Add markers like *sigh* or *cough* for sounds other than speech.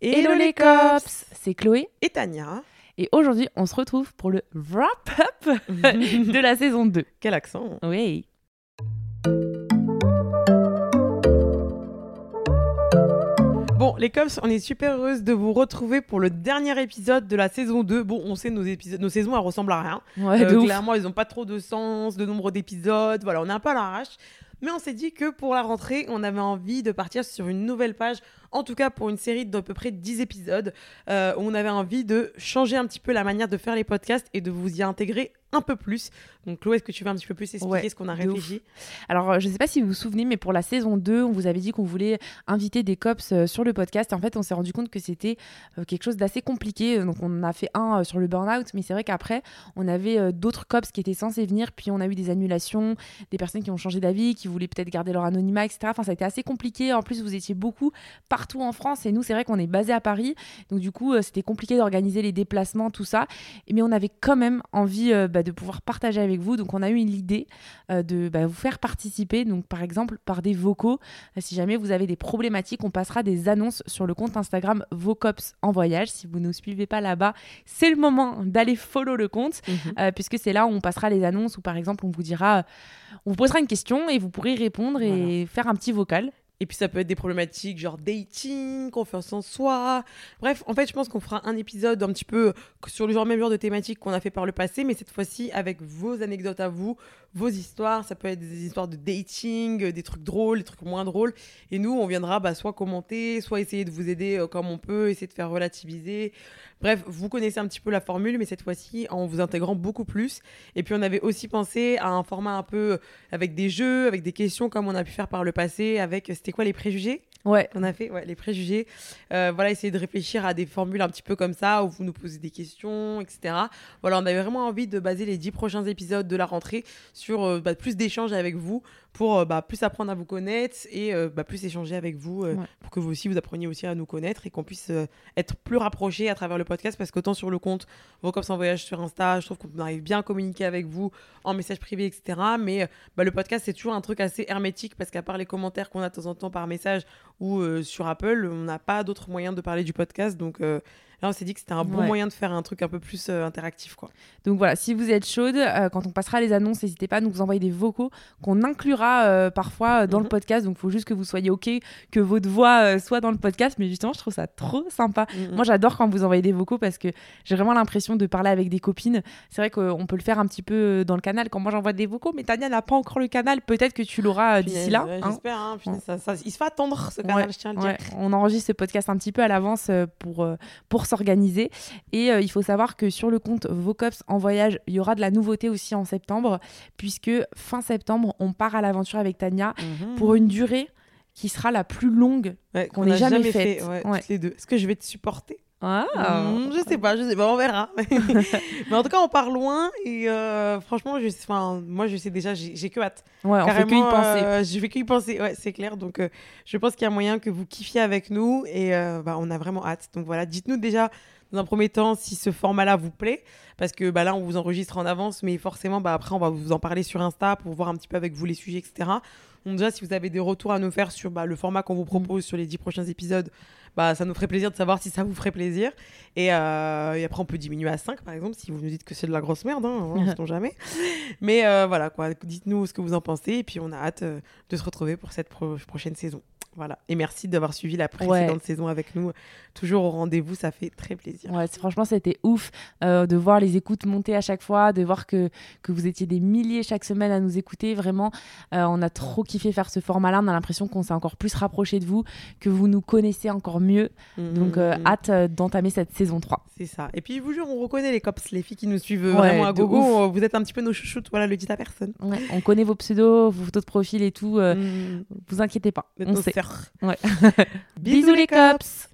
Hello les cops C'est Chloé et Tania. Et aujourd'hui, on se retrouve pour le wrap-up *laughs* de la saison 2. Quel accent Oui. Bon, les cops, on est super heureuse de vous retrouver pour le dernier épisode de la saison 2. Bon, on sait, nos, épisodes, nos saisons, elles ressemblent à rien. Ouais, Euh, clairement, ils n'ont pas trop de sens, de nombre d'épisodes. Voilà, on est un peu à l'arrache. Mais on s'est dit que pour la rentrée, on avait envie de partir sur une nouvelle page, en tout cas pour une série d'à peu près 10 épisodes. Euh, on avait envie de changer un petit peu la manière de faire les podcasts et de vous y intégrer un peu plus. Donc Chloé, est-ce que tu veux un petit peu plus expliquer Ouais, ce qu'on a réfléchi? Alors, euh, je ne sais pas si vous vous souvenez, mais pour la saison 2, on vous avait dit qu'on voulait inviter des cops euh, sur le podcast. Et en fait, on s'est rendu compte que c'était euh, quelque chose d'assez compliqué. Donc, on a fait un euh, sur le burn-out, mais c'est vrai qu'après, on avait d'autres cops qui étaient censés venir. Puis, on a eu des annulations, des personnes qui ont changé d'avis, qui voulaient peut-être garder leur anonymat, etc. Enfin, ça a été assez compliqué. En plus, vous étiez beaucoup partout en France. Et nous, c'est vrai qu'on est basé à Paris. Donc, du coup, euh, c'était compliqué d'organiser les déplacements, tout ça. Mais on avait quand même envie euh, bah, de pouvoir partager avec vous. Donc, on a eu l'idée euh, de bah, vous faire participer, donc par exemple par des vocaux. Si jamais vous avez des problématiques, on passera des annonces sur le compte Instagram Vocops en voyage. Si vous ne nous suivez pas là-bas, c'est le moment d'aller follow le compte, euh, puisque c'est là où on passera les annonces, où par exemple on vous dira, on vous posera une question et vous pourrez répondre et faire un petit vocal. Et puis ça peut être des problématiques genre dating, confiance en soi. Bref, en fait, je pense qu'on fera un épisode un petit peu sur le genre même genre de thématique qu'on a fait par le passé, mais cette fois-ci avec vos anecdotes à vous, vos histoires. Ça peut être des histoires de dating, euh, des trucs drôles, des trucs moins drôles. Et nous, on viendra bah, soit commenter, soit essayer de vous aider euh, comme on peut, essayer de faire relativiser. Bref, vous connaissez un petit peu la formule, mais cette fois-ci en vous intégrant beaucoup plus. Et puis on avait aussi pensé à un format un peu avec des jeux, avec des questions comme on a pu faire par le passé, avec c'était quoi les préjugés? Ouais. on a fait ouais, les préjugés. Euh, voilà, essayer de réfléchir à des formules un petit peu comme ça, où vous nous posez des questions, etc. Voilà, on avait vraiment envie de baser les dix prochains épisodes de la rentrée sur euh, bah, plus d'échanges avec vous, pour euh, bah, plus apprendre à vous connaître et euh, bah, plus échanger avec vous, Ouais. pour que vous aussi, vous appreniez aussi à nous connaître et qu'on puisse être plus rapprochés à travers le podcast, parce qu'autant sur le compte Vos Cops en voyage sur Insta, je trouve qu'on arrive bien à communiquer avec vous en message privé, etc. Mais bah, le podcast, c'est toujours un truc assez hermétique, parce qu'à part les commentaires qu'on a de temps en temps par message, ou euh, sur Apple, on n'a pas d'autre moyen de parler du podcast. Donc euh, là, on s'est dit que c'était un bon Ouais. moyen de faire un truc un peu plus euh, interactif. Quoi. Donc voilà, si vous êtes chaude, euh, quand on passera les annonces, n'hésitez pas à nous envoyer des vocaux qu'on inclura euh, parfois dans le Mhm. podcast. Donc il faut juste que vous soyez OK, que votre voix soit dans le podcast. Mais justement, je trouve ça trop sympa. Moi, j'adore quand vous envoyez des vocaux parce que j'ai vraiment l'impression de parler avec des copines. C'est vrai qu'on peut le faire un petit peu dans le canal quand moi j'envoie des vocaux, mais Tania n'a pas encore le canal. Peut-être que tu l'auras d'ici là. ouais, hein. J'espère. hein, Ouais. ça- ça- il se fait attendre ce canal, je tiens à le dire. on enregistre ce podcast un petit peu à l'avance pour, pour s'organiser. Et euh, il faut savoir que sur le compte Vocops en voyage, il y aura de la nouveauté aussi en septembre, puisque fin septembre, on part à l'aventure avec Tania Mhm. pour une durée qui sera la plus longue. Ouais, qu'on ait jamais fait, faite. ouais, Ouais. toutes les deux. Est-ce que je vais te supporter? Ah, Hmm, Je sais pas, je sais pas, on verra. *laughs* Mais en tout cas, on part loin et euh, franchement, je, enfin, moi, je sais déjà, j'ai que hâte. Ouais, on fait que y Carrément, penser. euh, je vais que y penser, ouais, c'est clair. Donc, euh, je pense qu'il y a moyen que vous kiffiez avec nous et bah, on a vraiment hâte. Donc voilà, dites-nous déjà dans un premier temps si ce format-là vous plaît, parce que bah, là, on vous enregistre en avance, mais forcément, bah, après, on va vous en parler sur Insta pour voir un petit peu avec vous les sujets, etc. Donc déjà, si vous avez des retours à nous faire sur bah, le format qu'on vous propose sur les 10 prochains épisodes, bah, ça nous ferait plaisir de savoir si ça vous ferait plaisir. Et, euh, et après, on peut diminuer à 5, par exemple, si vous nous dites que c'est de la grosse merde, hein, on sait *laughs* jamais. Mais euh, voilà, quoi. Dites-nous ce que vous en pensez. Et puis, on a hâte euh, de se retrouver pour cette pro- prochaine saison. Voilà. Et merci d'avoir suivi la précédente saison avec nous. Toujours au rendez-vous, ça fait très plaisir. Ouais, franchement, c'était ouf euh, de voir les écoutes monter à chaque fois, de voir que, que vous étiez des milliers chaque semaine à nous écouter. Vraiment, euh, on a trop kiffé faire ce format-là. On a l'impression qu'on s'est encore plus rapproché de vous, que vous nous connaissez encore mieux. Donc, euh, Mhm. hâte d'entamer cette saison 3. C'est ça. Et puis, je vous jure, on reconnaît les cops, les filles qui nous suivent Ouais, vraiment à gogo. ouf. Vous êtes un petit peu nos chouchoutes. Voilà, le dites à personne. Ouais, on connaît vos pseudos, vos photos de profil et tout. Mhm. vous inquiétez pas. On sait. Ouais. *laughs* Bisous, les cops